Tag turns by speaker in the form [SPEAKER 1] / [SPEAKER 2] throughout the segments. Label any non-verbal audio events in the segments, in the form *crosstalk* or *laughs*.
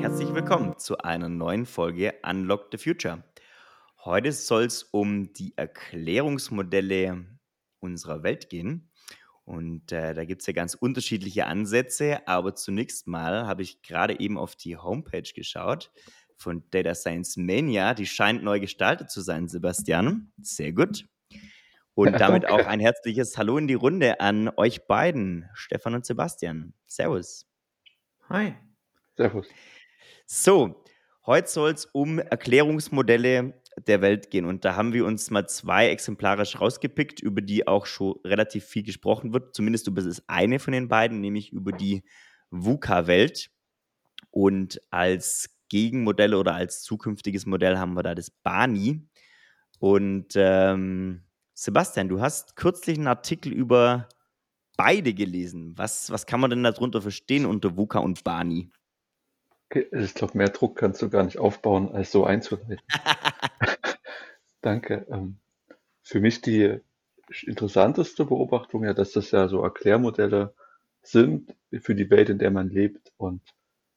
[SPEAKER 1] Herzlich willkommen zu einer neuen Folge Unlock the Future. Heute soll es um die Erklärungsmodelle unserer Welt gehen. Und äh, da gibt es ja ganz unterschiedliche Ansätze, aber zunächst mal habe ich gerade eben auf die Homepage geschaut von Data Science Mania. Die scheint neu gestaltet zu sein, Sebastian. Sehr gut. Und *laughs* damit auch ein herzliches Hallo in die Runde an euch beiden, Stefan und Sebastian. Servus.
[SPEAKER 2] Hi.
[SPEAKER 3] Servus.
[SPEAKER 1] So, heute soll es um Erklärungsmodelle der Welt gehen. Und da haben wir uns mal zwei exemplarisch rausgepickt, über die auch schon relativ viel gesprochen wird. Zumindest über das eine von den beiden, nämlich über die VUCA-Welt. Und als Gegenmodell oder als zukünftiges Modell haben wir da das Bani. Und ähm, Sebastian, du hast kürzlich einen Artikel über beide gelesen. Was, was kann man denn darunter verstehen unter VUCA und Bani?
[SPEAKER 3] Ich glaube, mehr Druck kannst du gar nicht aufbauen, als so einzuleiten. *laughs* Danke. Ähm, für mich die interessanteste Beobachtung ja, dass das ja so Erklärmodelle sind für die Welt, in der man lebt. Und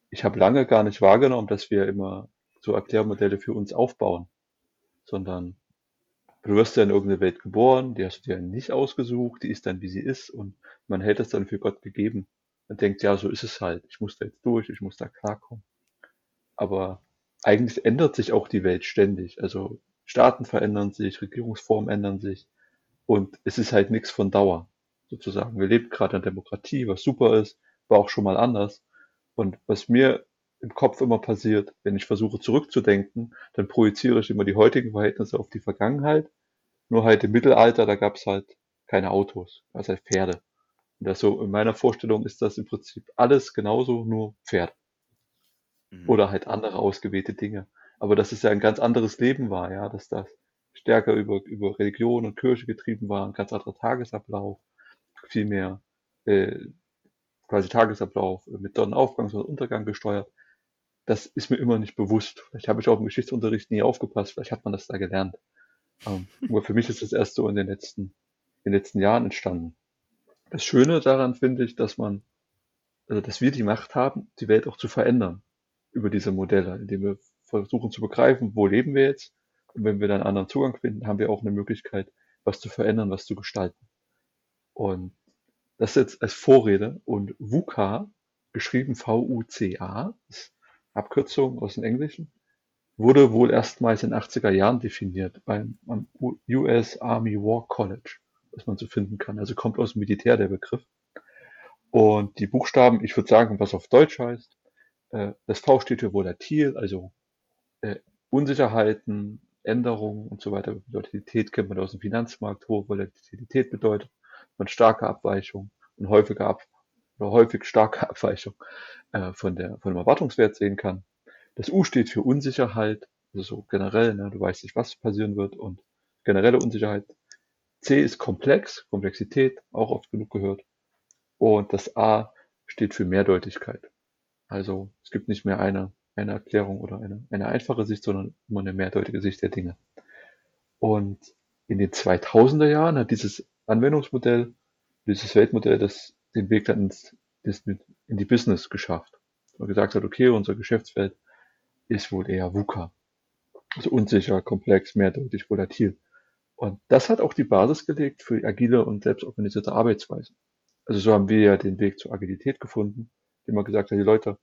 [SPEAKER 3] ich habe lange gar nicht wahrgenommen, dass wir immer so Erklärmodelle für uns aufbauen, sondern du wirst ja in irgendeine Welt geboren, die hast du dir nicht ausgesucht, die ist dann wie sie ist und man hält es dann für Gott gegeben. Man denkt, ja, so ist es halt. Ich muss da jetzt durch, ich muss da klarkommen. Aber eigentlich ändert sich auch die Welt ständig. Also Staaten verändern sich, Regierungsformen ändern sich und es ist halt nichts von Dauer sozusagen. Wir leben gerade in Demokratie, was super ist, war auch schon mal anders. Und was mir im Kopf immer passiert, wenn ich versuche zurückzudenken, dann projiziere ich immer die heutigen Verhältnisse auf die Vergangenheit. Nur halt im Mittelalter, da gab es halt keine Autos, also halt Pferde. Und das so in meiner Vorstellung ist das im Prinzip alles genauso, nur Pferd. Mhm. Oder halt andere ausgewählte Dinge. Aber dass es ja ein ganz anderes Leben war, ja, dass das stärker über, über Religion und Kirche getrieben war, ein ganz anderer Tagesablauf, viel mehr äh, quasi Tagesablauf mit Sonnenaufgang, Sonnenuntergang gesteuert. Das ist mir immer nicht bewusst. Vielleicht habe ich auch im Geschichtsunterricht nie aufgepasst, vielleicht hat man das da gelernt. Ähm, aber für mich ist das erst so in den letzten, in den letzten Jahren entstanden. Das Schöne daran finde ich, dass man, also dass wir die Macht haben, die Welt auch zu verändern über diese Modelle, indem wir versuchen zu begreifen, wo leben wir jetzt. Und wenn wir dann einen anderen Zugang finden, haben wir auch eine Möglichkeit, was zu verändern, was zu gestalten. Und das jetzt als Vorrede und VUCA, geschrieben V-U-C-A, ist Abkürzung aus dem Englischen, wurde wohl erstmals in den 80er Jahren definiert beim, beim US Army War College, was man so finden kann. Also kommt aus dem Militär der Begriff. Und die Buchstaben, ich würde sagen, was auf Deutsch heißt, äh, das V steht für volatil, also äh, Unsicherheiten, Änderungen und so weiter. Volatilität kennt man aus dem Finanzmarkt. Hohe Volatilität bedeutet man starke Abweichung und häufige Ab häufig starke *laughs* Abweichung äh, von, der, von dem Erwartungswert sehen kann. Das U steht für Unsicherheit, also so generell, ne, du weißt nicht, was passieren wird und generelle Unsicherheit. C ist komplex, Komplexität, auch oft genug gehört. Und das A steht für Mehrdeutigkeit. Also es gibt nicht mehr eine, eine Erklärung oder eine, eine einfache Sicht, sondern immer eine mehrdeutige Sicht der Dinge. Und in den 2000er Jahren hat dieses Anwendungsmodell, dieses Weltmodell, das den Weg dann ins, in die Business geschafft. Und gesagt hat, okay, unser Geschäftsfeld ist wohl eher VUCA. Also unsicher, komplex, mehrdeutig, volatil. Und das hat auch die Basis gelegt für agile und selbstorganisierte Arbeitsweisen. Also so haben wir ja den Weg zur Agilität gefunden, indem man gesagt hat, die Leute,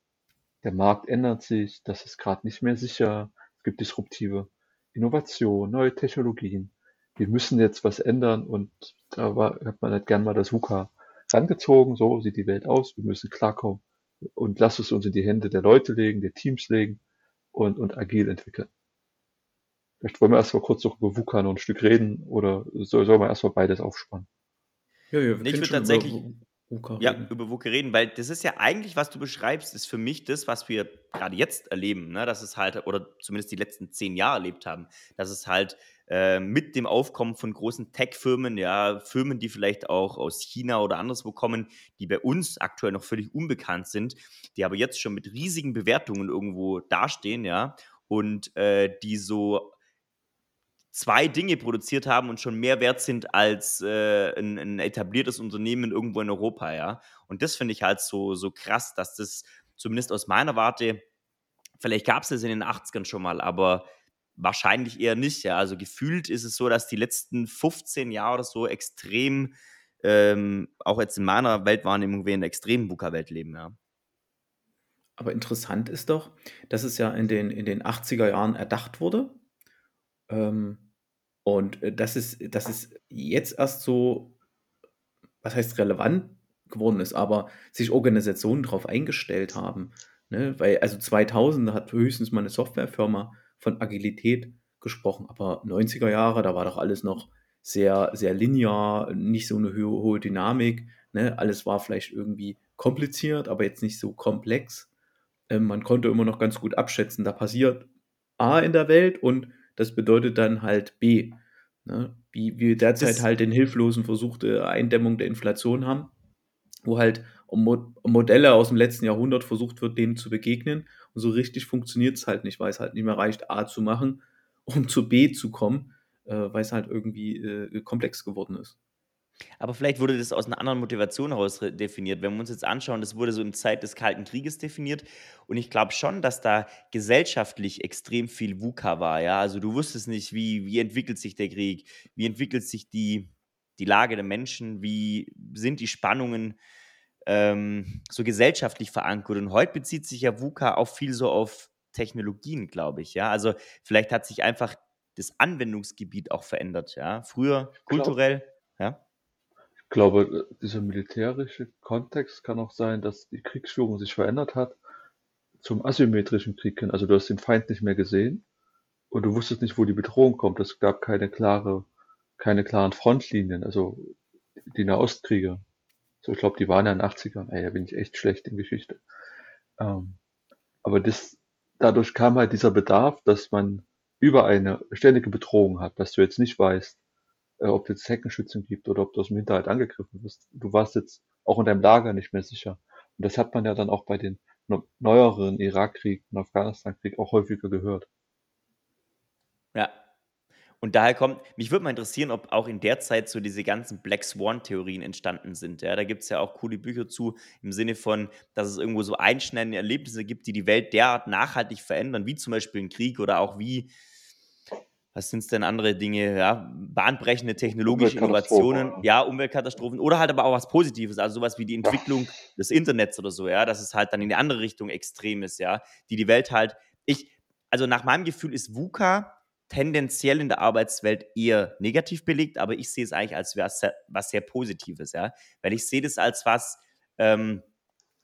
[SPEAKER 3] der Markt ändert sich, das ist gerade nicht mehr sicher, es gibt disruptive Innovation, neue Technologien. Wir müssen jetzt was ändern und da war, hat man halt gern mal das VUCA rangezogen, so sieht die Welt aus, wir müssen klarkommen und lass es uns in die Hände der Leute legen, der Teams legen und, und agil entwickeln. Vielleicht wollen wir erstmal kurz noch über VUCA noch ein Stück reden oder soll, soll man erstmal beides aufspannen?
[SPEAKER 1] Ja, ja, ich würde tatsächlich, VUCA Ja, über VUCA reden, weil das ist ja eigentlich, was du beschreibst, ist für mich das, was wir gerade jetzt erleben, ne? dass es halt, oder zumindest die letzten zehn Jahre erlebt haben, dass es halt äh, mit dem Aufkommen von großen Tech-Firmen, ja, Firmen, die vielleicht auch aus China oder anderswo kommen, die bei uns aktuell noch völlig unbekannt sind, die aber jetzt schon mit riesigen Bewertungen irgendwo dastehen, ja, und äh, die so zwei Dinge produziert haben und schon mehr wert sind als äh, ein, ein, etabliertes Unternehmen irgendwo in Europa, ja. Und das finde ich halt so, so krass, dass das zumindest aus meiner Warte, vielleicht gab es das in den 80ern schon mal, aber wahrscheinlich eher nicht, ja. Also gefühlt ist es so, dass die letzten 15 Jahre oder so extrem, ähm, auch jetzt in meiner Weltwahrnehmung, wir in der extremen VUCA-Welt leben, ja.
[SPEAKER 2] Aber interessant ist doch, dass es ja in den, in den 80er Jahren erdacht wurde und äh, das ist, das ist jetzt erst so, was heißt relevant geworden ist, aber sich Organisationen darauf eingestellt haben. Ne? Weil, also 2000 hat höchstens mal eine Softwarefirma von Agilität gesprochen, aber 90er Jahre, da war doch alles noch sehr, sehr linear, nicht so eine hohe, hohe Dynamik. Ne? Alles war vielleicht irgendwie kompliziert, aber jetzt nicht so komplex. Ähm, man konnte immer noch ganz gut abschätzen, da passiert A in der Welt und das bedeutet dann halt B. Ne? Wie wir derzeit das halt den hilflosen Versuch der Eindämmung der Inflation haben, wo halt Mo Modelle aus dem letzten Jahrhundert versucht wird, denen zu begegnen. Und so richtig funktioniert es halt nicht, weil es halt nicht mehr reicht, A zu machen, um zu B zu kommen, äh, weil es halt irgendwie äh, komplex geworden ist.
[SPEAKER 1] Aber vielleicht wurde das aus einer anderen Motivation heraus definiert. Wenn wir uns jetzt anschauen, das wurde so in Zeit des Kalten Krieges definiert. Und ich glaube schon, dass da gesellschaftlich extrem viel VUCA war. Ja? Also du wusstest nicht, wie, wie entwickelt sich der Krieg, wie entwickelt sich die, die Lage der Menschen, wie sind die Spannungen ähm, so gesellschaftlich verankert. Und heute bezieht sich ja VUCA auch viel so auf Technologien, glaube ich. Ja? Also vielleicht hat sich einfach das Anwendungsgebiet auch verändert. Ja? Früher kulturell. Ja?
[SPEAKER 3] Ich glaube, dieser militärische Kontext kann auch sein, dass die Kriegsführung sich verändert hat zum asymmetrischen Krieg hin. Also du hast den Feind nicht mehr gesehen und du wusstest nicht, wo die Bedrohung kommt. Es gab keine klare, keine klaren Frontlinien. Also die Nahostkriege. So, ich glaube, die waren ja in den 80ern. Ey, da bin ich echt schlecht in Geschichte. Ähm, aber das, dadurch kam halt dieser Bedarf, dass man über eine ständige Bedrohung hat, dass du jetzt nicht weißt, ob es jetzt Heckenschützen gibt oder ob du aus dem Hinterhalt angegriffen wirst. Du warst jetzt auch in deinem Lager nicht mehr sicher. Und das hat man ja dann auch bei den neueren Irakkrieg und Afghanistan-Krieg auch häufiger gehört.
[SPEAKER 1] Ja. Und daher kommt, mich würde mal interessieren, ob auch in der Zeit so diese ganzen Black Swan-Theorien entstanden sind. Ja, da gibt es ja auch coole Bücher zu, im Sinne von, dass es irgendwo so einschneidende Erlebnisse gibt, die die Welt derart nachhaltig verändern, wie zum Beispiel ein Krieg oder auch wie was sind es denn andere Dinge, ja, bahnbrechende technologische Innovationen, ja, Umweltkatastrophen. Oder halt aber auch was Positives, also sowas wie die Entwicklung ja. des Internets oder so, ja, dass es halt dann in die andere Richtung extrem ist, ja, die die Welt halt, ich, also nach meinem Gefühl ist VUCA tendenziell in der Arbeitswelt eher negativ belegt, aber ich sehe es eigentlich als was sehr, was sehr Positives, ja, weil ich sehe das als was, ähm,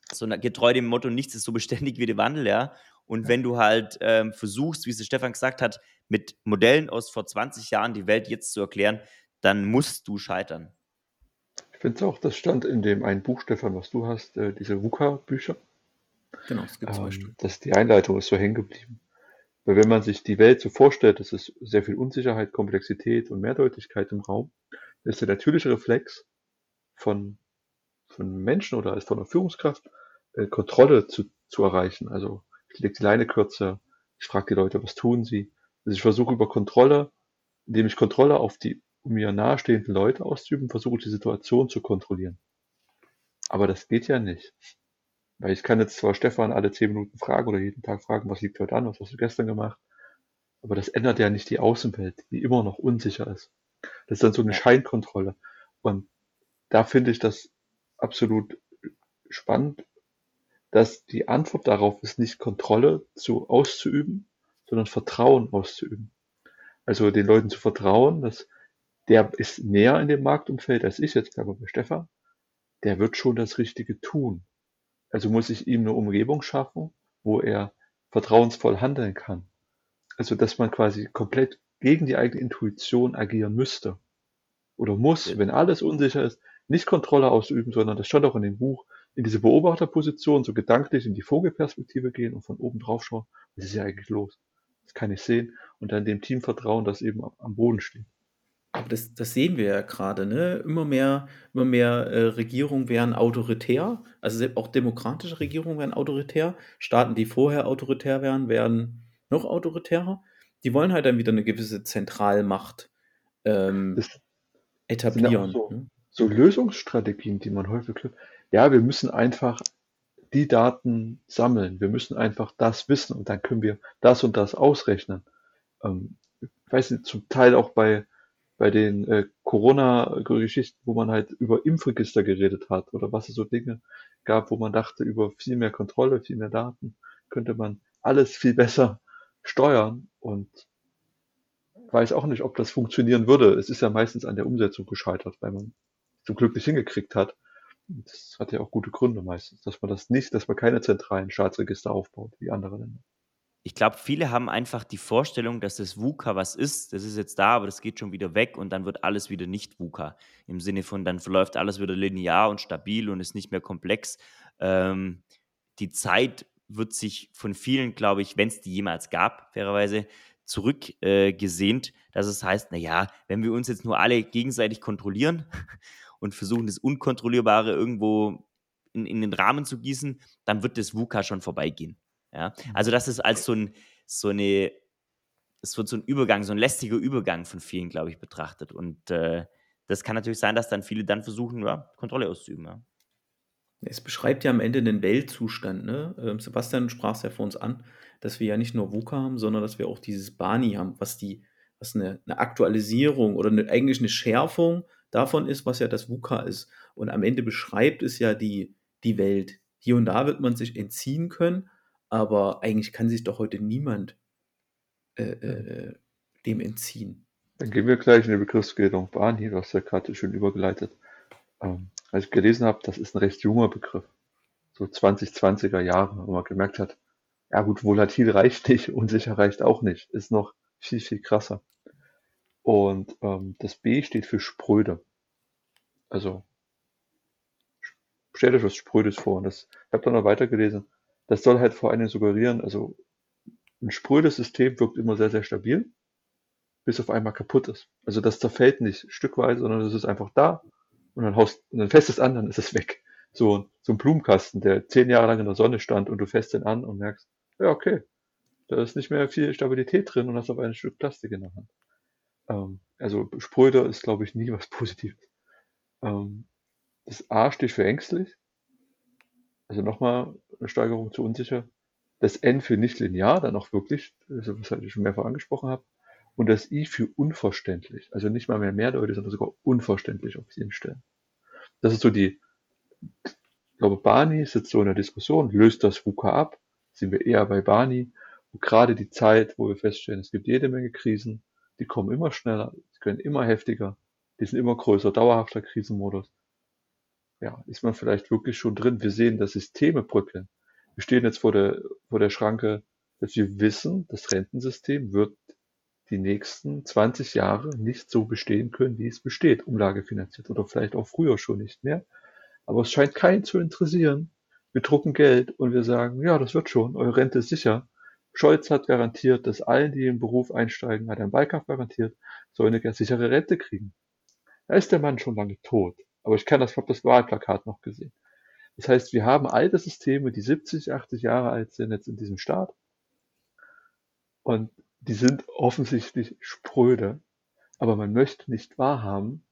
[SPEAKER 1] so getreu dem Motto, nichts ist so beständig wie der Wandel, ja, und wenn du halt ähm, versuchst, wie es Stefan gesagt hat, mit Modellen aus vor 20 Jahren die Welt jetzt zu erklären, dann musst du scheitern.
[SPEAKER 3] Ich finde es auch, das stand in dem einen Buch, Stefan, was du hast, äh, diese VUCA-Bücher. Genau, es gibt zwei ähm, Stück. Das, die Einleitung ist so hängen geblieben. Weil wenn man sich die Welt so vorstellt, es ist sehr viel Unsicherheit, Komplexität und Mehrdeutigkeit im Raum, ist der natürliche Reflex von, von Menschen oder als von einer Führungskraft, äh, Kontrolle zu, zu erreichen. Also ich lege die Leine kürzer, ich frage die Leute, was tun sie, also ich versuche über Kontrolle, indem ich Kontrolle auf die mir nahestehenden Leute auszuüben, versuche die Situation zu kontrollieren. Aber das geht ja nicht. Weil ich kann jetzt zwar Stefan alle zehn Minuten fragen oder jeden Tag fragen, was liegt heute an, was hast du gestern gemacht, aber das ändert ja nicht die Außenwelt, die immer noch unsicher ist. Das ist dann so eine Scheinkontrolle. Und da finde ich das absolut spannend, dass die Antwort darauf ist, nicht Kontrolle zu auszuüben, sondern Vertrauen auszuüben. Also den Leuten zu vertrauen, dass der ist näher in dem Marktumfeld als ich jetzt, glaube ich, bei Stefan. Der wird schon das Richtige tun. Also muss ich ihm eine Umgebung schaffen, wo er vertrauensvoll handeln kann. Also, dass man quasi komplett gegen die eigene Intuition agieren müsste. Oder muss, wenn alles unsicher ist, nicht Kontrolle ausüben, sondern das stand auch in dem Buch, in diese Beobachterposition, so gedanklich in die Vogelperspektive gehen und von oben drauf schauen, was ist ja eigentlich los? Das kann ich sehen und dann dem Team vertrauen, das eben am Boden steht.
[SPEAKER 2] Aber das, das sehen wir ja gerade, ne? Immer mehr, immer mehr äh, Regierungen werden autoritär, also auch demokratische Regierungen werden autoritär. Staaten, die vorher autoritär wären, werden noch autoritärer. die wollen halt dann wieder eine gewisse Zentralmacht ähm, etablieren.
[SPEAKER 3] so,
[SPEAKER 2] ne?
[SPEAKER 3] so Lösungsstrategien, die man häufig. Ja, wir müssen einfach die Daten sammeln. Wir müssen einfach das wissen und dann können wir das und das ausrechnen. Ähm, ich weiß nicht, zum Teil auch bei, bei den äh, Corona-Geschichten, wo man halt über Impfregister geredet hat oder was es so Dinge gab, wo man dachte, über viel mehr Kontrolle, viel mehr Daten könnte man alles viel besser steuern und weiß auch nicht, ob das funktionieren würde. Es ist ja meistens an der Umsetzung gescheitert, weil man zum Glück nicht hingekriegt hat. Das hat ja auch gute Gründe meistens, dass man das nicht, dass man keine zentralen Staatsregister aufbaut, wie andere Länder.
[SPEAKER 1] Ich glaube, viele haben einfach die Vorstellung, dass das VUCA was ist. Das ist jetzt da, aber das geht schon wieder weg und dann wird alles wieder nicht VUCA. Im Sinne von, dann verläuft alles wieder linear und stabil und ist nicht mehr komplex. Ähm, die Zeit wird sich von vielen, glaube ich, wenn es die jemals gab, fairerweise, zurückgesehnt, äh, dass es heißt, naja, wenn wir uns jetzt nur alle gegenseitig kontrollieren und versuchen, das Unkontrollierbare irgendwo in, in den Rahmen zu gießen, dann wird das VUCA schon vorbeigehen. Ja? Mhm. Also das ist als so, ein, so eine, es wird so ein Übergang, so ein lästiger Übergang von vielen, glaube ich, betrachtet. Und äh, das kann natürlich sein, dass dann viele dann versuchen, ja, Kontrolle auszuüben. Ja.
[SPEAKER 2] Es beschreibt ja am Ende den Weltzustand. Ne? Ähm, Sebastian sprach es ja vor uns an, dass wir ja nicht nur VUCA haben, sondern dass wir auch dieses Bani haben, was die, was eine, eine Aktualisierung oder eine, eigentlich eine Schärfung davon ist, was ja das VUCA ist. Und am Ende beschreibt es ja die, die Welt. Hier und da wird man sich entziehen können, aber eigentlich kann sich doch heute niemand äh, äh, dem entziehen.
[SPEAKER 3] Dann gehen wir gleich in die Begriffsklärung Bani, du hast ja gerade schön übergeleitet. Ähm, als ich gelesen habe, das ist ein recht junger Begriff. So 2020er Jahre, wo man gemerkt hat, ja gut, volatil reicht nicht, *laughs* unsicher reicht auch nicht. Ist noch viel, viel krasser. Und ähm, das B steht für spröde. Also stellt euch was Sprödes vor. Und das, ich habe dann noch weitergelesen. Das soll halt vor allem suggerieren, also ein sprödes System wirkt immer sehr, sehr stabil, bis auf einmal kaputt ist. Also das zerfällt nicht stückweise, sondern es ist einfach da und dann haust und dann fäst es an, dann ist es weg. So, so ein Blumenkasten, der zehn Jahre lang in der Sonne stand und du fäst den an und merkst, ja, okay, da ist nicht mehr viel Stabilität drin und hast auf ein Stück Plastik in der Hand. Ähm, also spröder ist, glaube ich, nie was Positives. Ähm, das A steht für ängstlich. Also nochmal eine Steigerung zu unsicher. Das N für nicht linear, dann auch wirklich, also was ich schon mehrfach angesprochen habe. Und das I für unverständlich. Also nicht mal mehr mehrdeutig, sondern sogar unverständlich auf vielen Stellen. Das ist so die, ich glaube, Barney sitzt so in der Diskussion, löst das VUCA ab, sind wir eher bei Barney. Und gerade die Zeit, wo wir feststellen, es gibt jede Menge Krisen, die kommen immer schneller, die können immer heftiger, die sind immer größer, dauerhafter Krisenmodus. Ja, ist man vielleicht wirklich schon drin. Wir sehen, dass Systeme bröckeln. Wir stehen jetzt vor der, vor der Schranke, dass wir wissen, das Rentensystem wird die nächsten 20 Jahre nicht so bestehen können, wie es besteht, umlagefinanziert oder vielleicht auch früher schon nicht mehr. Aber es scheint keinen zu interessieren. Wir drucken Geld und wir sagen, ja, das wird schon, eure Rente ist sicher. Scholz hat garantiert, dass allen, die im Beruf einsteigen, hat einen Wahlkampf garantiert, sollen eine sichere Rente kriegen. Da ist der Mann schon lange tot. Aber ich kann das, habe das Wahlplakat noch gesehen. Das heißt, wir haben alte Systeme, die 70, 80 Jahre alt sind jetzt in diesem Staat. Und die sind offensichtlich spröde. Aber man möchte nicht wahrhaben,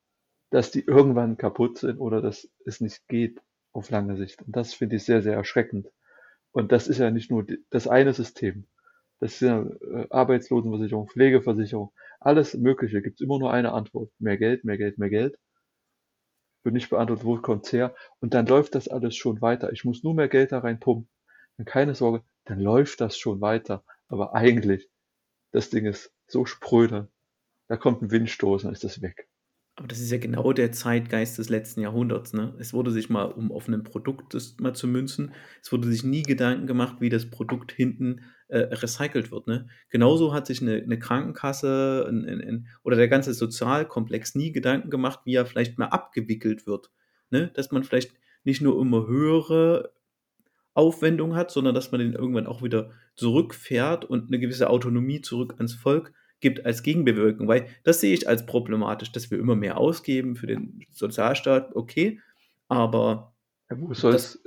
[SPEAKER 3] dass die irgendwann kaputt sind oder dass es nicht geht auf lange Sicht. Und das finde ich sehr, sehr erschreckend. Und das ist ja nicht nur das eine System. Das ist ja äh, Arbeitslosenversicherung, Pflegeversicherung, alles Mögliche. Gibt es immer nur eine Antwort. Mehr Geld, mehr Geld, mehr Geld. Wird nicht beantwortet, wo kommt's her. Und dann läuft das alles schon weiter. Ich muss nur mehr Geld da reinpumpen. Und keine Sorge, dann läuft das schon weiter. Aber eigentlich, das Ding ist so spröde. Da kommt ein Windstoß und ist das weg.
[SPEAKER 2] Aber das ist ja genau der Zeitgeist des letzten Jahrhunderts. Ne? Es wurde sich mal, um auf ein Produkt das mal zu münzen, es wurde sich nie Gedanken gemacht, wie das Produkt hinten äh, recycelt wird. Ne? Genauso hat sich eine, eine Krankenkasse ein, ein, ein, oder der ganze Sozialkomplex nie Gedanken gemacht, wie er vielleicht mal abgewickelt wird. Ne? Dass man vielleicht nicht nur immer höhere Aufwendungen hat, sondern dass man den irgendwann auch wieder zurückfährt und eine gewisse Autonomie zurück ans Volk gibt als Gegenbewirkung, weil das sehe ich als problematisch, dass wir immer mehr ausgeben für den Sozialstaat, okay, aber
[SPEAKER 3] ja, wo soll es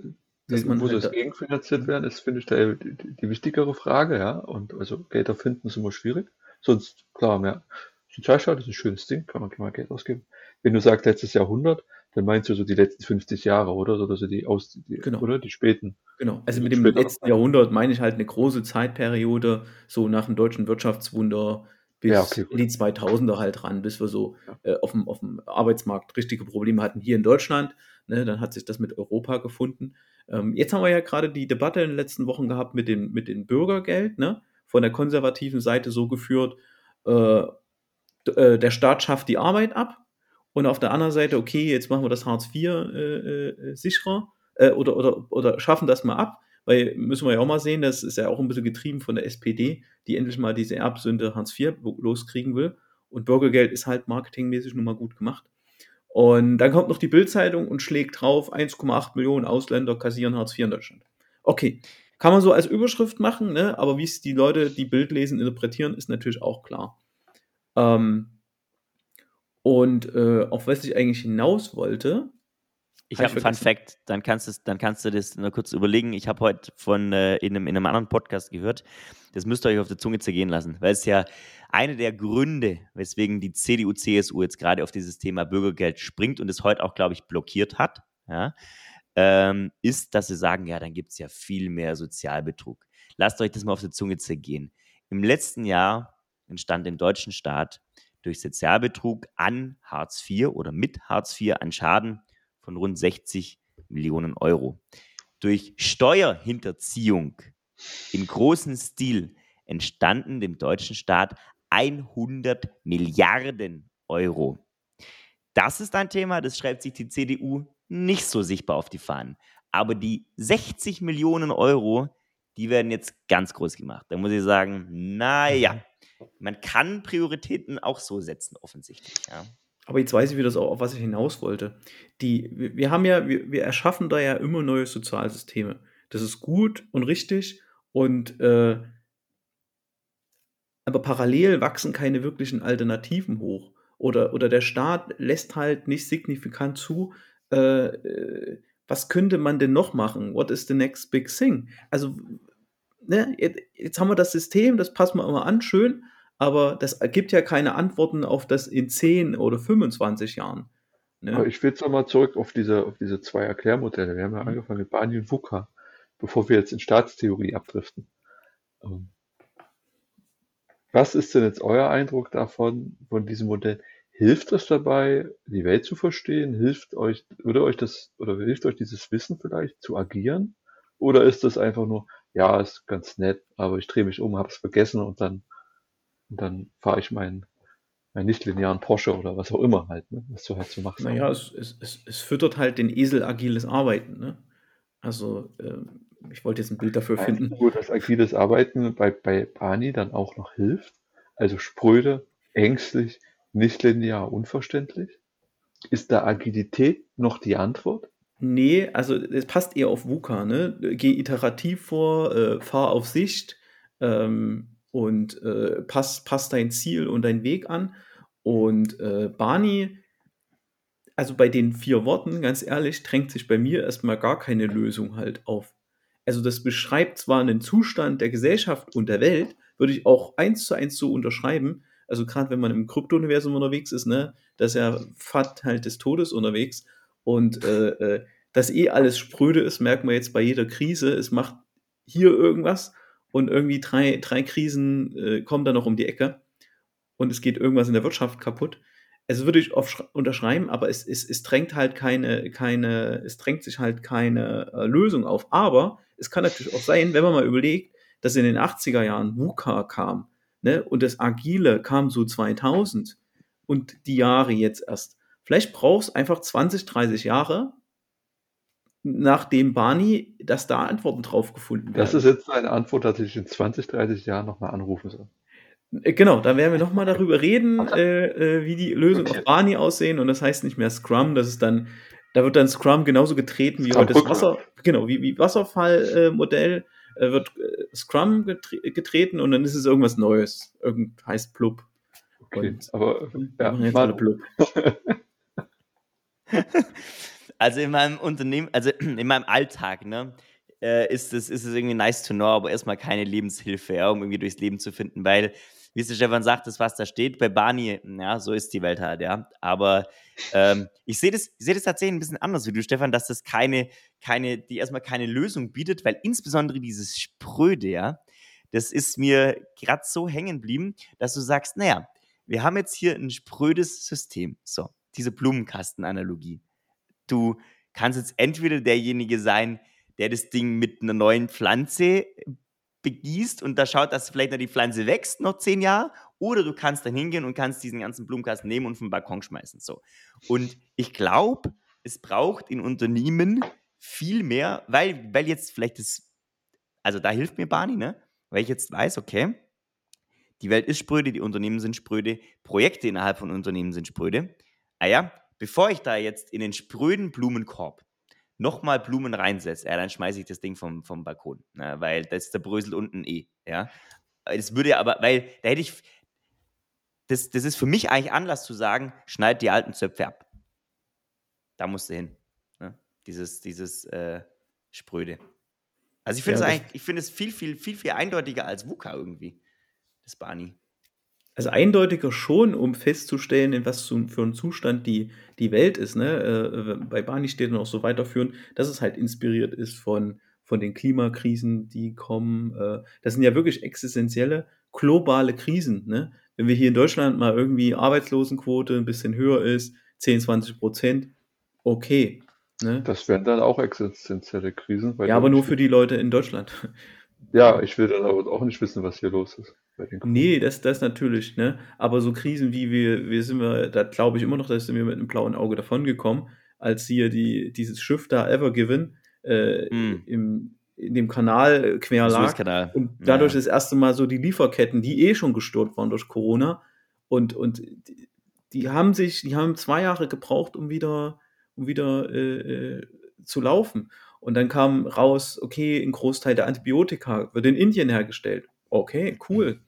[SPEAKER 3] man wo halt das gegenfinanziert werden, ist, finde ich, da die, die, wichtigere Frage, ja. Und also Gelder finden ist immer schwierig. Sonst, klar, mehr. Sozialstaat ist ein schönes Ding, kann man mal Geld ausgeben. Wenn du sagst letztes Jahrhundert, dann meinst du so die letzten 50 Jahre, oder? Oder so die aus, die,
[SPEAKER 2] Genau.
[SPEAKER 3] oder? Die späten.
[SPEAKER 2] Genau. Also mit dem letzten Jahrhundert meine ich halt eine große Zeitperiode, so nach dem deutschen Wirtschaftswunder bis
[SPEAKER 3] Ja, okay,
[SPEAKER 2] in die 2000er halt ran, bis wir so
[SPEAKER 3] Ja.
[SPEAKER 2] äh, auf, dem, auf dem Arbeitsmarkt richtige Probleme hatten hier in Deutschland. Ne, dann hat sich das mit Europa gefunden. Ähm, jetzt haben wir ja gerade die Debatte in den letzten Wochen gehabt mit dem, mit dem Bürgergeld, ne? von der konservativen Seite so geführt, äh, äh, der Staat schafft die Arbeit ab und auf der anderen Seite, okay, jetzt machen wir das Hartz IV äh, äh, sicherer äh, oder, oder, oder schaffen das mal ab, weil müssen wir ja auch mal sehen, das ist ja auch ein bisschen getrieben von der SPD, die endlich mal diese Erbsünde Hartz IV loskriegen will. Und Bürgergeld ist halt marketingmäßig nun mal gut gemacht. Und dann kommt noch die Bildzeitung und schlägt drauf, 1,8 Millionen Ausländer kassieren Hartz IV in Deutschland. Okay, kann man so als Überschrift machen, ne? aber wie es die Leute, die Bild lesen, interpretieren, ist natürlich auch klar. Ähm, und äh, auf was ich eigentlich hinaus wollte,
[SPEAKER 1] Ich
[SPEAKER 2] Hab
[SPEAKER 1] habe einen Fun. Fact, dann kannst, du's, dann kannst du das nur kurz überlegen. Ich habe heute von äh, in, einem, in einem anderen Podcast gehört, das müsst ihr euch auf der Zunge zergehen lassen, weil es ja eine der Gründe, weswegen die CDU, CSU jetzt gerade auf dieses Thema Bürgergeld springt und es heute auch, glaube ich, blockiert hat, ja, ähm, ist, dass sie sagen, ja, dann gibt es ja viel mehr Sozialbetrug. Lasst euch das mal auf der Zunge zergehen. Im letzten Jahr entstand im deutschen Staat durch Sozialbetrug an Hartz IV oder mit Hartz IV an Schaden von rund 60 Millionen Euro. Durch Steuerhinterziehung im großen Stil entstanden dem deutschen Staat 100 Milliarden Euro. Das ist ein Thema, das schreibt sich die CDU nicht so sichtbar auf die Fahnen. Aber die 60 Millionen Euro, die werden jetzt ganz groß gemacht. Da muss ich sagen, naja, man kann Prioritäten auch so setzen, offensichtlich. Ja.
[SPEAKER 2] Aber jetzt weiß ich so, auf was ich hinaus wollte. Die, wir, wir haben ja, wir, wir erschaffen da ja immer neue Sozialsysteme. Das ist gut und richtig und äh, aber parallel wachsen keine wirklichen Alternativen hoch. Oder, oder der Staat lässt halt nicht signifikant zu, äh, äh, was könnte man denn noch machen? What is the next big thing? Also, ne, jetzt, jetzt haben wir das System, das passen wir immer an, schön, aber das ergibt ja keine Antworten auf das in 10 oder 25 Jahren.
[SPEAKER 3] Aber
[SPEAKER 2] Ne?
[SPEAKER 3] ich will jetzt nochmal zurück auf diese, auf diese zwei Erklärmodelle. Wir haben ja
[SPEAKER 2] Mhm.
[SPEAKER 3] angefangen mit Barney und VUCA, bevor wir jetzt in Staatstheorie abdriften. Ähm, Was ist denn jetzt euer Eindruck davon, von diesem Modell? Hilft es dabei, die Welt zu verstehen? Hilft euch, würde euch das, oder hilft euch dieses Wissen vielleicht zu agieren? Oder ist das einfach nur, ja, ist ganz nett, aber ich drehe mich um, hab's vergessen und dann, und dann fahre ich meinen, meinen nicht-linearen Porsche oder was auch immer halt, ne? was du halt so machst.
[SPEAKER 2] Naja, es, es, es, es füttert halt den Esel agiles Arbeiten. Ne? Also, ähm, ich wollte jetzt ein Bild dafür finden.
[SPEAKER 3] du, dass agiles Arbeiten bei, bei Pani dann auch noch hilft? Also spröde, ängstlich, nicht linear, unverständlich? Ist da Agilität noch die Antwort?
[SPEAKER 2] Nee, also es passt eher auf VUCA, ne? Geh iterativ vor, äh, fahr auf Sicht ähm, und äh, pass, pass dein Ziel und dein Weg an. Und äh, Barney, also bei den vier Worten, ganz ehrlich, drängt sich bei mir erstmal gar keine Lösung halt auf. Also das beschreibt zwar einen Zustand der Gesellschaft und der Welt, würde ich auch eins zu eins so unterschreiben. Also gerade wenn man im Krypto-Universum unterwegs ist, ne, da ist ja Pfad halt des Todes unterwegs. Und äh, äh, dass eh alles spröde ist, merkt man jetzt bei jeder Krise. Es macht hier irgendwas und irgendwie drei, drei Krisen äh, kommen dann noch um die Ecke und es geht irgendwas in der Wirtschaft kaputt. Also würde ich auf, unterschreiben, aber es, es, es drängt halt keine, keine, es drängt sich halt keine äh, Lösung auf. Aber es kann natürlich auch sein, wenn man mal überlegt, dass in den 80er Jahren VUCA kam, ne, und das Agile kam so 2000 und die Jahre jetzt erst. Vielleicht brauchst einfach 20, 30 Jahre, nachdem Barney, dass da Antworten drauf gefunden werden.
[SPEAKER 3] Das ist jetzt eine Antwort, dass ich in 20, 30 Jahren nochmal anrufen soll.
[SPEAKER 2] Äh, Genau, da werden wir nochmal darüber reden, *laughs* äh, äh, wie die Lösungen
[SPEAKER 3] Okay.
[SPEAKER 2] auf Barney aussehen. Und das heißt nicht mehr Scrum, das ist dann, da wird dann Scrum genauso getreten wie
[SPEAKER 3] Scrum
[SPEAKER 2] heute das. Wasser, genau, wie, wie Wasserfallmodell äh, wird äh, Scrum getre getreten und dann ist es irgendwas Neues. Irgend heißt Blub.
[SPEAKER 3] Okay,
[SPEAKER 2] Und-
[SPEAKER 3] aber
[SPEAKER 2] Wir
[SPEAKER 3] ja,
[SPEAKER 2] machen jetzt alle
[SPEAKER 3] Manu,
[SPEAKER 2] Blub.
[SPEAKER 1] Also in meinem Unternehmen, also *clears throat* in meinem Alltag, ne, äh, ist es, ist es irgendwie nice to know, aber erstmal keine Lebenshilfe, ja, um irgendwie durchs Leben zu finden, weil wie es der Stefan sagt, das, was da steht, bei Barney, ja, so ist die Welt halt, ja. Aber ähm, ich sehe das, seh das tatsächlich ein bisschen anders wie du, Stefan, dass das keine, keine, die erstmal keine Lösung bietet, weil insbesondere dieses Spröde, ja, das ist mir gerade so hängen geblieben, dass du sagst, naja, wir haben jetzt hier ein sprödes System. So, diese Blumenkastenanalogie. Du kannst jetzt entweder derjenige sein, der das Ding mit einer neuen Pflanze begießt und da schaut, dass vielleicht noch die Pflanze wächst, noch zehn Jahre, oder du kannst dann hingehen und kannst diesen ganzen Blumenkasten nehmen und vom Balkon schmeißen. So. Und ich glaube, es braucht in Unternehmen viel mehr, weil, weil jetzt vielleicht das, also da hilft mir Barney, ne? Weil ich jetzt weiß, okay, die Welt ist spröde, die Unternehmen sind spröde, Projekte innerhalb von Unternehmen sind spröde. Ah ja, bevor ich da jetzt in den spröden Blumenkorb nochmal Blumen reinsetze, ja, dann schmeiße ich das Ding vom, vom Balkon, ne, weil das zerbröselt unten eh. Ja. Das würde aber, weil da hätte ich, das, das ist für mich eigentlich Anlass zu sagen, schneid die alten Zöpfe ab. Da musst du hin. Ne? Dieses, dieses äh, Spröde. Also ich finde ja, es eigentlich, ich finde es viel, viel, viel, viel eindeutiger als VUCA irgendwie, das Barney.
[SPEAKER 2] Also eindeutiger schon, um festzustellen, in was für einem Zustand die, die Welt ist. Ne? Äh, bei Barney steht auch so weiterführen, dass es halt inspiriert ist von, von den Klimakrisen, die kommen. Äh, das sind ja wirklich existenzielle, globale Krisen. Ne? Wenn wir hier in Deutschland mal irgendwie Arbeitslosenquote ein bisschen höher ist, 10, 20 Prozent, okay.
[SPEAKER 3] Ne? Das wären dann auch existenzielle Krisen.
[SPEAKER 2] ja, aber nur für die Leute in Deutschland.
[SPEAKER 3] Ja, ich will dann aber auch nicht wissen, was hier los ist.
[SPEAKER 2] Nee, das, das natürlich, ne? Aber so Krisen wie wir, wir sind wir, da glaube ich immer noch, dass sind wir mit einem blauen Auge davongekommen, als hier die, dieses Schiff da Ever Given äh, mm. im, in dem Kanal quer lag. Und dadurch ja. das erste Mal so die Lieferketten, die eh schon gestört waren durch Corona. Und, und die, die haben sich, die haben zwei Jahre gebraucht, um wieder, um wieder äh, äh zu laufen. Und dann kam raus, okay, ein Großteil der Antibiotika wird in Indien hergestellt. Okay, cool.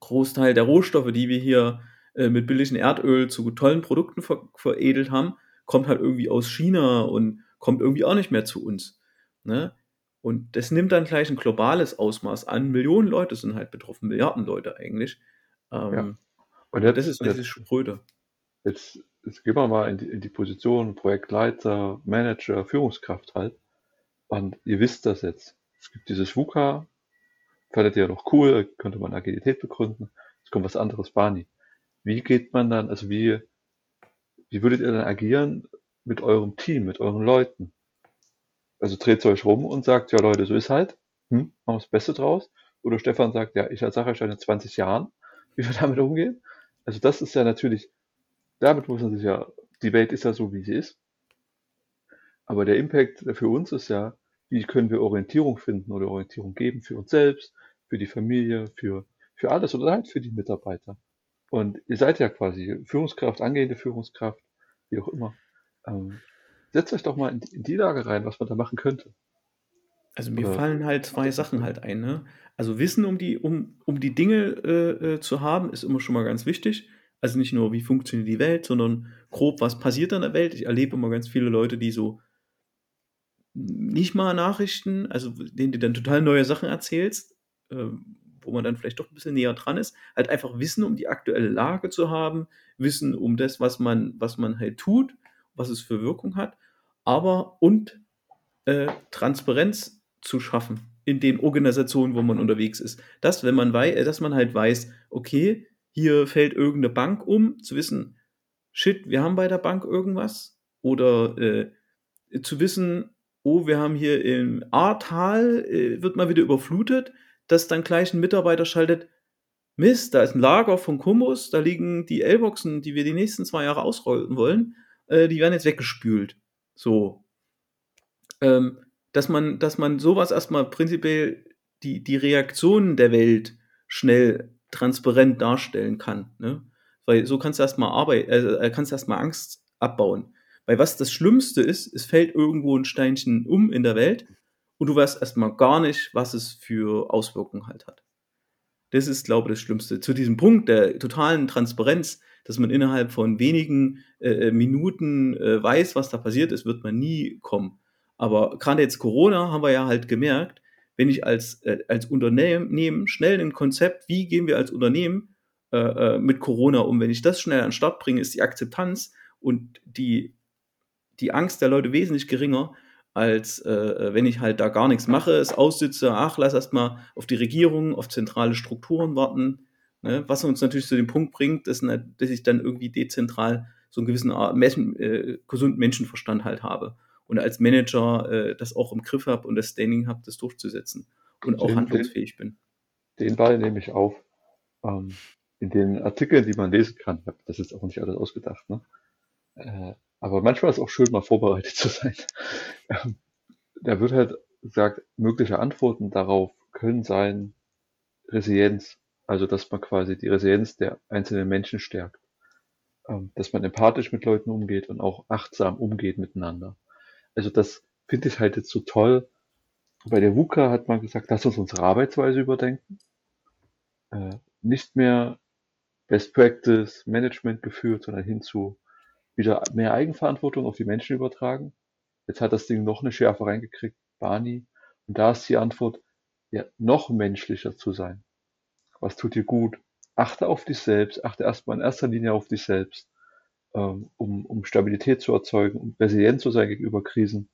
[SPEAKER 2] Großteil der Rohstoffe, die wir hier äh, mit billigem Erdöl zu tollen Produkten ver veredelt haben, kommt halt irgendwie aus China und kommt irgendwie auch nicht mehr zu uns. Ne? Und das nimmt dann gleich ein globales Ausmaß an. Millionen Leute sind halt betroffen, Milliarden Leute eigentlich. Ähm, ja. Und jetzt, das ist, das ist spröde.
[SPEAKER 3] Jetzt, jetzt gehen wir mal in die, in die Position Projektleiter, Manager, Führungskraft halt. Und ihr wisst das jetzt. Es gibt dieses VUCA, fandet ihr noch cool, könnte man Agilität begründen. Jetzt kommt was anderes, Barney. Wie geht man dann, also wie, wie würdet ihr dann agieren mit eurem Team, mit euren Leuten? Also dreht euch rum und sagt, ja Leute, so ist halt, hm, machen wir das Beste draus. Oder Stefan sagt, ja, ich sage euch schon in 20 Jahren, *laughs* wie wir damit umgehen. Also das ist ja natürlich, damit muss man sich ja, die Welt ist ja so, wie sie ist. Aber der Impact für uns ist ja, wie können wir Orientierung finden oder Orientierung geben für uns selbst, für die Familie, für, für alles oder halt für die Mitarbeiter. Und ihr seid ja quasi Führungskraft, angehende Führungskraft, wie auch immer. Ähm, setzt euch doch mal in, in, die Lage rein, was man da machen könnte.
[SPEAKER 2] Also mir oder, fallen halt zwei Sachen halt ein. Ne? Also Wissen um die, um, um die Dinge äh, äh, zu haben, ist immer schon mal ganz wichtig. Also nicht nur, wie funktioniert die Welt, sondern grob, was passiert in der Welt. Ich erlebe immer ganz viele Leute, die so nicht mal Nachrichten, also denen du dann total neue Sachen erzählst, äh, wo man dann vielleicht doch ein bisschen näher dran ist, halt einfach Wissen um die aktuelle Lage zu haben, Wissen um das, was man, was man halt tut, was es für Wirkung hat, aber und äh, Transparenz zu schaffen in den Organisationen, wo man unterwegs ist. Dass, wenn man weiß, dass man halt weiß, okay, hier fällt irgendeine Bank um, zu wissen, shit, wir haben bei der Bank irgendwas, oder äh, zu wissen, oh, wir haben hier im Ahrtal, äh, wird mal wieder überflutet, dass dann gleich ein Mitarbeiter schaltet, Mist, da ist ein Lager von Kumbus, da liegen die L-Boxen, die wir die nächsten zwei Jahre ausrollen wollen, äh, die werden jetzt weggespült. So. Ähm, dass man, dass man sowas erstmal prinzipiell die, die Reaktionen der Welt schnell transparent darstellen kann. Ne? Weil so kannst du erstmal Arbeit, äh, kannst du erstmal Angst abbauen. Weil was das Schlimmste ist, es fällt irgendwo ein Steinchen um in der Welt und du weißt erstmal gar nicht, was es für Auswirkungen halt hat. Das ist, glaube ich, das Schlimmste. Zu diesem Punkt der totalen Transparenz, dass man innerhalb von wenigen äh, äh, Minuten äh, weiß, was da passiert ist, wird man nie kommen. Aber gerade jetzt Corona haben wir ja halt gemerkt, wenn ich als, äh, als Unternehmen schnell ein Konzept, wie gehen wir als Unternehmen äh, äh, mit Corona um, wenn ich das schnell an den Start bringe, ist die Akzeptanz und die, die Angst der Leute wesentlich geringer, als äh, äh, wenn ich halt da gar nichts mache, es aussitze, ach, lass erst mal auf die Regierung, auf zentrale Strukturen warten, ne? was uns natürlich zu dem Punkt bringt, dass, dass ich dann irgendwie dezentral so einen gewissen Art, äh, gesunden Menschenverstand halt habe und als Manager äh, das auch im Griff habe und das Standing habe, das durchzusetzen und auch den, handlungsfähig bin.
[SPEAKER 3] Den Ball nehme ich auf. Ähm, in den Artikeln, die man lesen kann, das ist auch nicht alles ausgedacht, ne? Aber manchmal ist es auch schön, mal vorbereitet zu sein. *laughs* Ähm, da wird halt gesagt, mögliche Antworten darauf können sein Resilienz, also dass man quasi die Resilienz der einzelnen Menschen stärkt, ähm, dass man empathisch mit Leuten umgeht und auch achtsam umgeht miteinander. Also das finde ich halt jetzt so toll. Bei der WUKA hat man gesagt, lass uns unsere Arbeitsweise überdenken. Äh, nicht mehr Best Practice Management geführt, sondern hin zu wieder mehr Eigenverantwortung auf die Menschen übertragen. Jetzt hat das Ding noch eine Schärfe reingekriegt, Barney. Und da ist die Antwort, ja, noch menschlicher zu sein. Was tut dir gut? Achte auf dich selbst, achte erstmal in erster Linie auf dich selbst, ähm, um, um Stabilität zu erzeugen, um resilient zu sein gegenüber Krisen.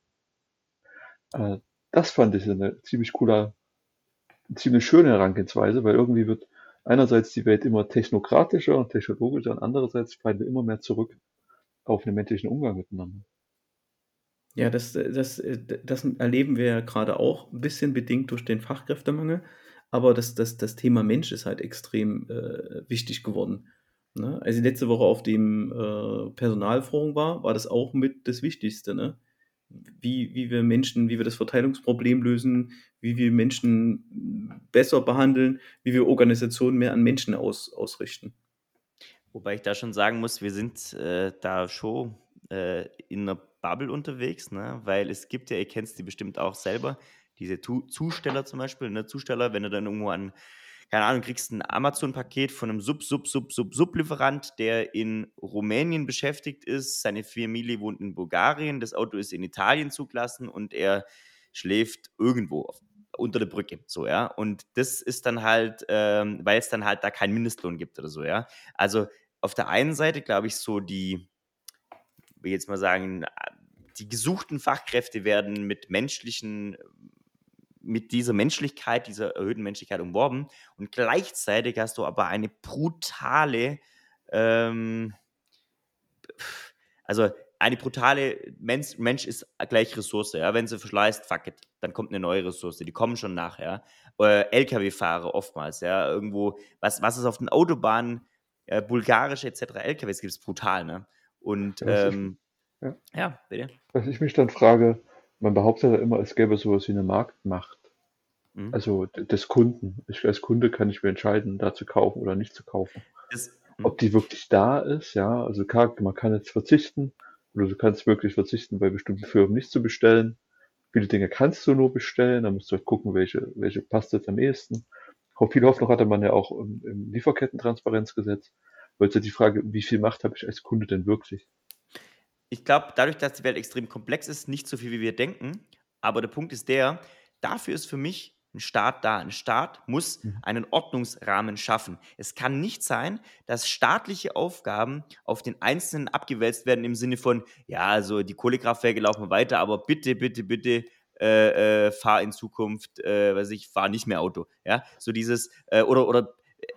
[SPEAKER 3] Äh, das fand ich eine ziemlich coole, ziemlich schöne Herangehensweise, weil irgendwie wird einerseits die Welt immer technokratischer und technologischer und andererseits fallen wir immer mehr zurück auf den menschlichen Umgang miteinander.
[SPEAKER 2] Ja, das, das, das erleben wir ja gerade auch, ein bisschen bedingt durch den Fachkräftemangel. Aber das, das, das Thema Mensch ist halt extrem äh, wichtig geworden. Ne? Als ich letzte Woche auf dem äh, Personalforum war, war das auch mit das Wichtigste. Ne? Wie, wie wir Menschen, wie wir das Verteilungsproblem lösen, wie wir Menschen besser behandeln, wie wir Organisationen mehr an Menschen aus, ausrichten.
[SPEAKER 1] Wobei ich da schon sagen muss, wir sind äh, da schon äh, in einer Bubble unterwegs, ne? weil es gibt ja, ihr kennt die bestimmt auch selber, diese tu Zusteller zum Beispiel, ne? Zusteller, wenn du dann irgendwo an, keine Ahnung, kriegst ein Amazon-Paket von einem Sub, Sub, Sub, Sub, Sublieferant, der in Rumänien beschäftigt ist, seine Familie wohnt in Bulgarien, das Auto ist in Italien zugelassen und er schläft irgendwo auf, unter der Brücke, so, ja. Und das ist dann halt, ähm, weil es dann halt da keinen Mindestlohn gibt oder so, ja. Also auf der einen Seite, glaube ich, so die, will jetzt mal sagen, die gesuchten Fachkräfte werden mit menschlichen, mit dieser Menschlichkeit, dieser erhöhten Menschlichkeit umworben. Und gleichzeitig hast du aber eine brutale, ähm, also eine brutale Mensch, Mensch ist gleich Ressource. Ja? Wenn sie verschleißt, fuck it, dann kommt eine neue Ressource. Die kommen schon nachher. Ja? LKW-Fahrer oftmals, ja, irgendwo, was, was ist auf den Autobahnen äh, bulgarische etc. LKWs gibt es brutal, ne? Und ja, ähm,
[SPEAKER 3] ich, ja. ja, bitte. Was ich mich dann frage, man behauptet ja immer, es gäbe sowas wie eine Marktmacht. Mhm. Also des Kunden. Ich als Kunde kann ich mir entscheiden, da zu kaufen oder nicht zu kaufen. Das, mhm. Ob die wirklich da ist, ja, also klar, man kann jetzt verzichten oder du kannst wirklich verzichten, bei bestimmten Firmen nicht zu bestellen. Viele Dinge kannst du nur bestellen, da musst du halt gucken, welche, welche passt jetzt am ehesten. Viel Hoffnung hatte man ja auch im, im Lieferkettentransparenzgesetz. Weil es ja die Frage, wie viel Macht habe ich als Kunde denn wirklich?
[SPEAKER 1] Ich glaube, dadurch, dass die Welt extrem komplex ist, nicht so viel, wie wir denken. Aber der Punkt ist der, dafür ist für mich ein Staat da. Ein Staat muss mhm. einen Ordnungsrahmen schaffen. Es kann nicht sein, dass staatliche Aufgaben auf den Einzelnen abgewälzt werden im Sinne von, ja, also die Kohlekraftwerke laufen weiter, aber bitte, bitte, bitte äh, äh, fahr in Zukunft, äh, weiß ich, fahr nicht mehr Auto. Ja, so dieses, äh, oder, oder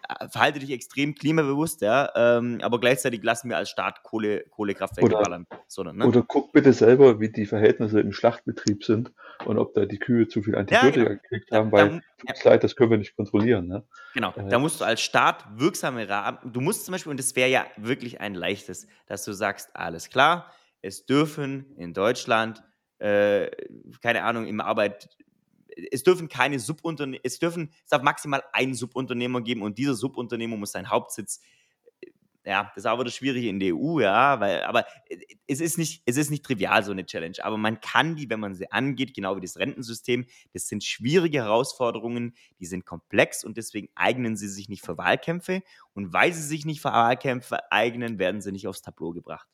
[SPEAKER 1] äh, verhalte dich extrem klimabewusst, ja, ähm, aber gleichzeitig lassen wir als Staat Kohle, Kohlekraftwerke
[SPEAKER 3] oder, ballern. Sondern, ne? Oder guck bitte selber, wie die Verhältnisse im Schlachtbetrieb sind und ob da die Kühe zu viel Antibiotika ja, genau. gekriegt haben, weil, da, tut ja. leid, das können wir nicht kontrollieren. Ne?
[SPEAKER 1] Genau, äh, da musst du als Staat wirksame Rahmen, du musst zum Beispiel, und das wäre ja wirklich ein leichtes, dass du sagst, alles klar, es dürfen in Deutschland äh, keine Ahnung, im Arbeit, es dürfen keine Subunternehmer, es dürfen, es darf maximal einen Subunternehmer geben und dieser Subunternehmer muss seinen Hauptsitz äh, ja, das ist aber das Schwierige in der EU, ja, weil, aber äh, es ist nicht, es ist nicht trivial, so eine Challenge. Aber man kann die, wenn man sie angeht, genau wie das Rentensystem, das sind schwierige Herausforderungen, die sind komplex und deswegen eignen sie sich nicht für Wahlkämpfe. Und weil sie sich nicht für Wahlkämpfe eignen, werden sie nicht aufs Tableau gebracht.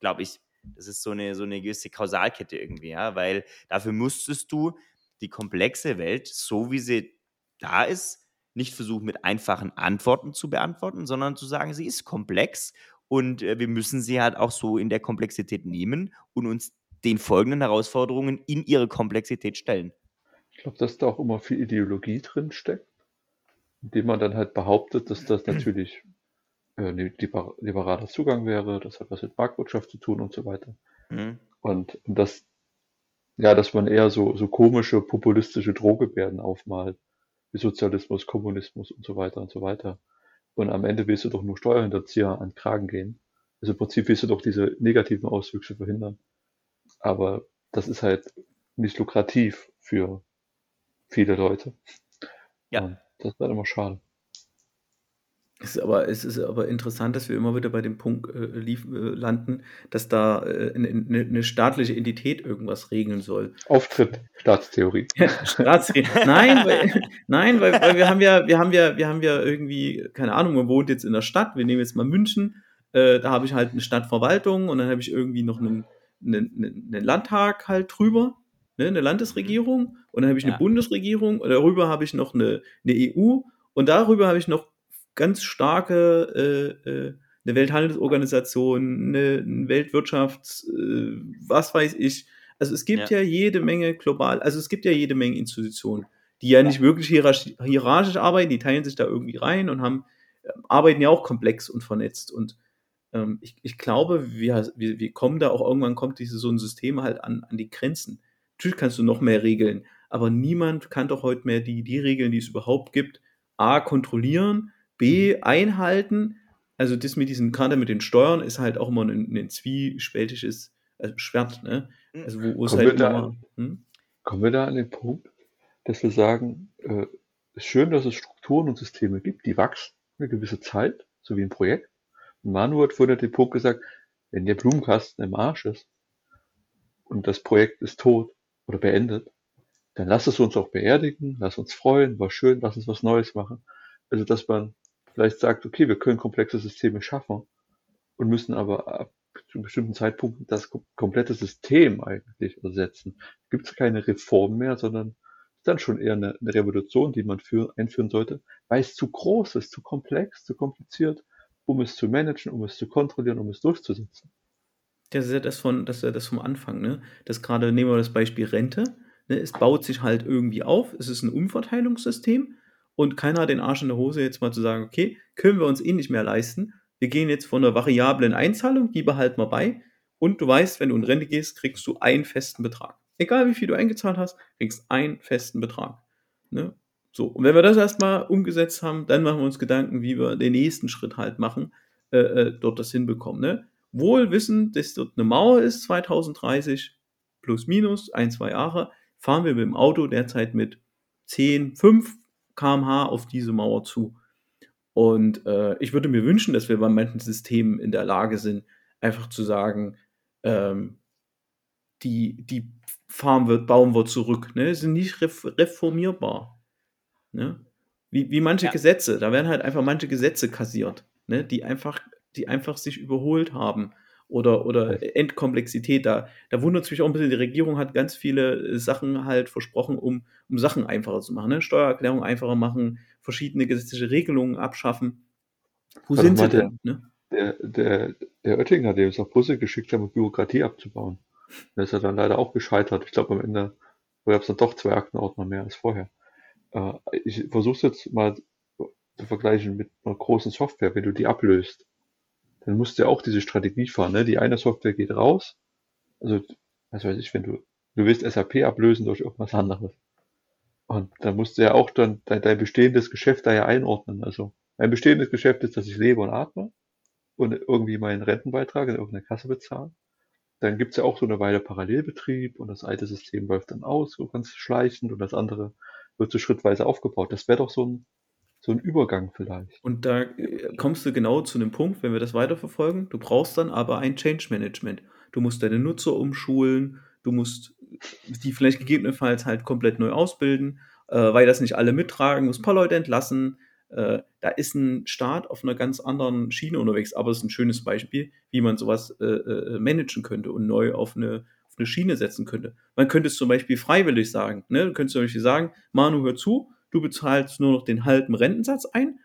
[SPEAKER 1] Glaube ich. Das ist so eine, so eine gewisse Kausalkette irgendwie, ja, weil dafür musstest du die komplexe Welt, so wie sie da ist, nicht versuchen, mit einfachen Antworten zu beantworten, sondern zu sagen, sie ist komplex und äh, wir müssen sie halt auch so in der Komplexität nehmen und uns den folgenden Herausforderungen in ihre Komplexität stellen.
[SPEAKER 3] Ich glaube, dass da auch immer viel Ideologie drin steckt, indem man dann halt behauptet, dass das *clears throat* natürlich äh, liberaler Zugang wäre, das hat was mit Marktwirtschaft zu tun und so weiter. Mhm. Und, und das, ja, dass man eher so, so komische, populistische Drohgebärden aufmalt, wie Sozialismus, Kommunismus und so weiter und so weiter. Und am Ende willst du doch nur Steuerhinterzieher an Kragen gehen. Also im Prinzip willst du doch diese negativen Auswüchse verhindern. Aber das ist halt nicht lukrativ für viele Leute.
[SPEAKER 1] Ja. Und
[SPEAKER 3] das ist halt immer schade.
[SPEAKER 2] Es ist aber, es ist aber interessant, dass wir immer wieder bei dem Punkt äh, lief, äh, landen, dass da äh, eine, eine, staatliche Entität irgendwas regeln soll.
[SPEAKER 3] Auftritt, Staatstheorie.
[SPEAKER 2] Staatstheorie. *laughs* Nein, weil, nein, weil, weil wir haben ja, wir haben ja, wir haben ja irgendwie, keine Ahnung, man wohnt jetzt in der Stadt, wir nehmen jetzt mal München, äh, da habe ich halt eine Stadtverwaltung und dann habe ich irgendwie noch einen, einen, einen Landtag halt drüber, ne, eine Landesregierung und dann habe ich eine ja. Bundesregierung und darüber habe ich noch eine, eine EU und darüber habe ich noch ganz starke äh, äh, eine Welthandelsorganisation, eine, eine Weltwirtschafts, äh, was weiß ich. Also es gibt ja. ja. jede Menge global, also es gibt ja jede Menge Institutionen, die ja nicht wirklich hierarchisch arbeiten, die teilen sich da irgendwie rein und haben, äh, arbeiten ja auch komplex und vernetzt. Und ähm, ich, ich glaube, wir, wir, wir kommen da auch irgendwann kommt dieses so ein System halt an, an die Grenzen. Natürlich kannst du noch mehr regeln, aber niemand kann doch heute mehr die, die Regeln, die es überhaupt gibt, A, kontrollieren, B, einhalten. Also das mit diesen, gerade mit den Steuern ist halt auch immer ein, ein zwiespältiges also Schwert, ne?
[SPEAKER 3] Hm. Also wo, wo es halt da, immer, hm? Kommen wir da an den Punkt, dass wir sagen, äh, es ist schön, dass es Strukturen und Systeme gibt, die wachsen eine gewisse Zeit, so wie ein Projekt. Und Manu hat vorhin den Punkt gesagt, wenn der Blumenkasten im Arsch ist und das Projekt ist tot oder beendet, dann lass es uns auch beerdigen, lass uns freuen, war schön, lass uns was Neues machen. Also, dass man vielleicht sagt, okay, wir können komplexe Systeme schaffen und müssen aber ab zu einem bestimmten Zeitpunkt das komplette System eigentlich ersetzen. Gibt es keine Reform mehr, sondern ist dann schon eher eine, eine Revolution, die man für, einführen sollte, weil es zu groß ist, zu komplex, zu kompliziert, um es zu managen, um es zu kontrollieren, um es durchzusetzen.
[SPEAKER 2] Das ist ja das von, das ist ja das vom Anfang, ne? Das gerade nehmen wir das Beispiel Rente. Ne? Es baut sich halt irgendwie auf. Es ist ein Umverteilungssystem und keiner hat den Arsch in der Hose, jetzt mal zu sagen, okay, können wir uns eh nicht mehr leisten. Wir gehen jetzt von einer variablen Einzahlung, die behalten wir bei. Und du weißt, wenn du in Rente gehst, kriegst du einen festen Betrag. Egal wie viel du eingezahlt hast, kriegst einen festen Betrag. Ne? So, und wenn wir das erstmal umgesetzt haben, dann machen wir uns Gedanken, wie wir den nächsten Schritt halt machen, äh, äh, dort das hinbekommen. Ne? Wohl wissend, dass dort eine Mauer ist, 2030, plus minus, ein, zwei Jahre, fahren wir mit dem Auto derzeit mit 10, 5, kmh auf diese Mauer zu. Und äh, ich würde mir wünschen, dass wir bei manchen Systemen in der Lage sind, einfach zu sagen, ähm, die, die fahren wir, bauen wir zurück. Ne? Sind nicht reformierbar. Ne? Wie, wie manche ja. Gesetze, da werden halt einfach manche Gesetze kassiert, ne? die einfach, die einfach sich überholt haben oder, oder Endkomplexität. Da, da wundert es mich auch ein bisschen, die Regierung hat ganz viele Sachen halt versprochen, um, um Sachen einfacher zu machen. Ne? Steuererklärung einfacher machen, verschiedene gesetzliche Regelungen abschaffen.
[SPEAKER 3] Wo Warte sind sie der, denn? Ne? Der, der, der Oettinger, der uns auf Busse geschickt hat, um Bürokratie abzubauen. Der ist ja dann leider auch gescheitert. Ich glaube, am Ende gab es dann doch zwei Aktenordner mehr als vorher. Äh, ich versuche es jetzt mal zu vergleichen mit einer großen Software, wenn du die ablöst dann musst du ja auch diese Strategie fahren. Ne? Die eine Software geht raus. Also, was weiß ich, wenn du, du willst SAP ablösen durch irgendwas anderes. Und dann musst du ja auch dann dein, dein bestehendes Geschäft da ja einordnen. Also, mein bestehendes Geschäft ist, dass ich lebe und atme und irgendwie meinen Rentenbeitrag in irgendeine Kasse bezahle. Dann gibt's ja auch so eine Weile Parallelbetrieb und das alte System läuft dann aus, so ganz schleichend und das andere wird so schrittweise aufgebaut. Das wäre doch so ein, so ein Übergang vielleicht.
[SPEAKER 2] Und da äh, kommst du genau zu dem Punkt, wenn wir das weiterverfolgen. Du brauchst dann aber ein Change Management. Du musst deine Nutzer umschulen, du musst die vielleicht gegebenenfalls halt komplett neu ausbilden, äh, weil das nicht alle mittragen, musst ein paar Leute entlassen. Äh, da ist ein Staat auf einer ganz anderen Schiene unterwegs, aber es ist ein schönes Beispiel, wie man sowas äh, äh managen könnte und neu auf eine, auf eine Schiene setzen könnte. Man könnte es zum Beispiel freiwillig sagen. Ne? Du könntest zum Beispiel sagen, Manu, hör zu, du bezahlst nur noch den halben Rentensatz ein,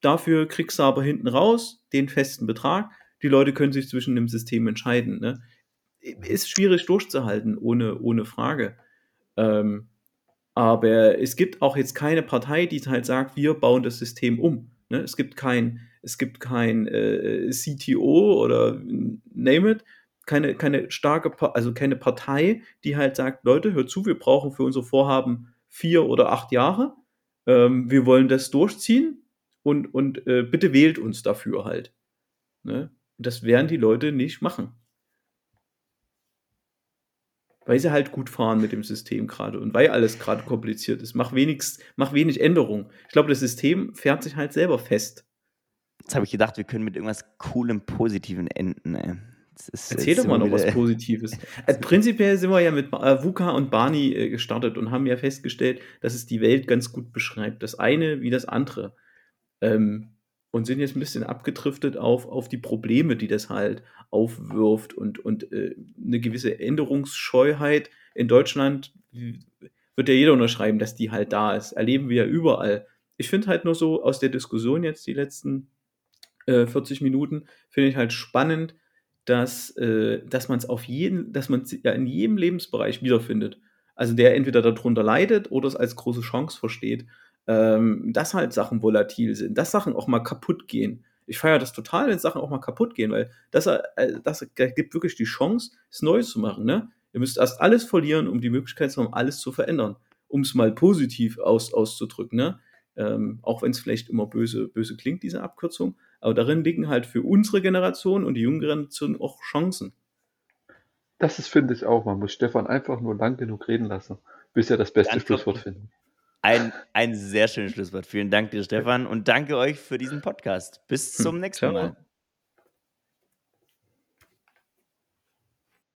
[SPEAKER 2] dafür kriegst du aber hinten raus den festen Betrag. Die Leute können sich zwischen dem System entscheiden. Ne? Ist schwierig durchzuhalten, ohne, ohne Frage. Ähm, aber es gibt auch jetzt keine Partei, die halt sagt, wir bauen das System um. Ne? Es gibt kein, es gibt kein äh, CTO oder name it, keine, keine starke, also keine Partei, die halt sagt, Leute, hört zu, wir brauchen für unser Vorhaben vier oder acht Jahre. Ähm, wir wollen das durchziehen und, und äh, bitte wählt uns dafür halt. Ne? Das werden die Leute nicht machen. Weil sie halt gut fahren mit dem System gerade und weil alles gerade kompliziert ist. Mach, wenigst, mach wenig Änderungen. Ich glaube, das System fährt sich halt selber fest.
[SPEAKER 1] Jetzt habe ich gedacht, wir können mit irgendwas coolem, positiven enden. Ey.
[SPEAKER 2] Erzähl doch mal noch was Positives. Also *laughs* prinzipiell sind wir ja mit äh, Wuka und Barney äh, gestartet und haben ja festgestellt, dass es die Welt ganz gut beschreibt. Das eine wie das andere. Ähm, und sind jetzt ein bisschen abgedriftet auf, auf die Probleme, die das halt aufwirft und, und äh, eine gewisse Änderungsscheuheit in Deutschland wird ja jeder unterschreiben, dass die halt da ist. Erleben wir ja überall. Ich finde halt nur so aus der Diskussion jetzt die letzten äh, 40 Minuten, finde ich halt spannend, dass, äh, dass man es auf jeden, dass man ja in jedem Lebensbereich wiederfindet. Also der entweder darunter leidet oder es als große Chance versteht ähm, dass halt Sachen volatil sind, dass Sachen auch mal kaputt gehen. Ich feiere das total, wenn Sachen auch mal kaputt gehen, weil das, äh, das gibt wirklich die Chance, es neu zu machen. Ne? Ihr müsst erst alles verlieren, um die Möglichkeit zu haben, alles zu verändern. Um es mal positiv aus, auszudrücken. Ne? Ähm, auch wenn es vielleicht immer böse, böse klingt, diese Abkürzung. Aber darin liegen halt für unsere Generation und die junge Generation auch Chancen.
[SPEAKER 3] Das ist, finde ich auch. Man muss Stefan einfach nur lang genug reden lassen, bis er das beste Ganz Schlusswort findet.
[SPEAKER 1] Ein, ein sehr schönes Schlusswort. Vielen Dank dir, Stefan, und danke euch für diesen Podcast. Bis hm. zum nächsten Mal.